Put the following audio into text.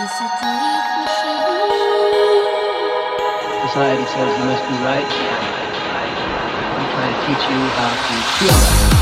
Society says you must be right. I'm trying to teach you how to feel right.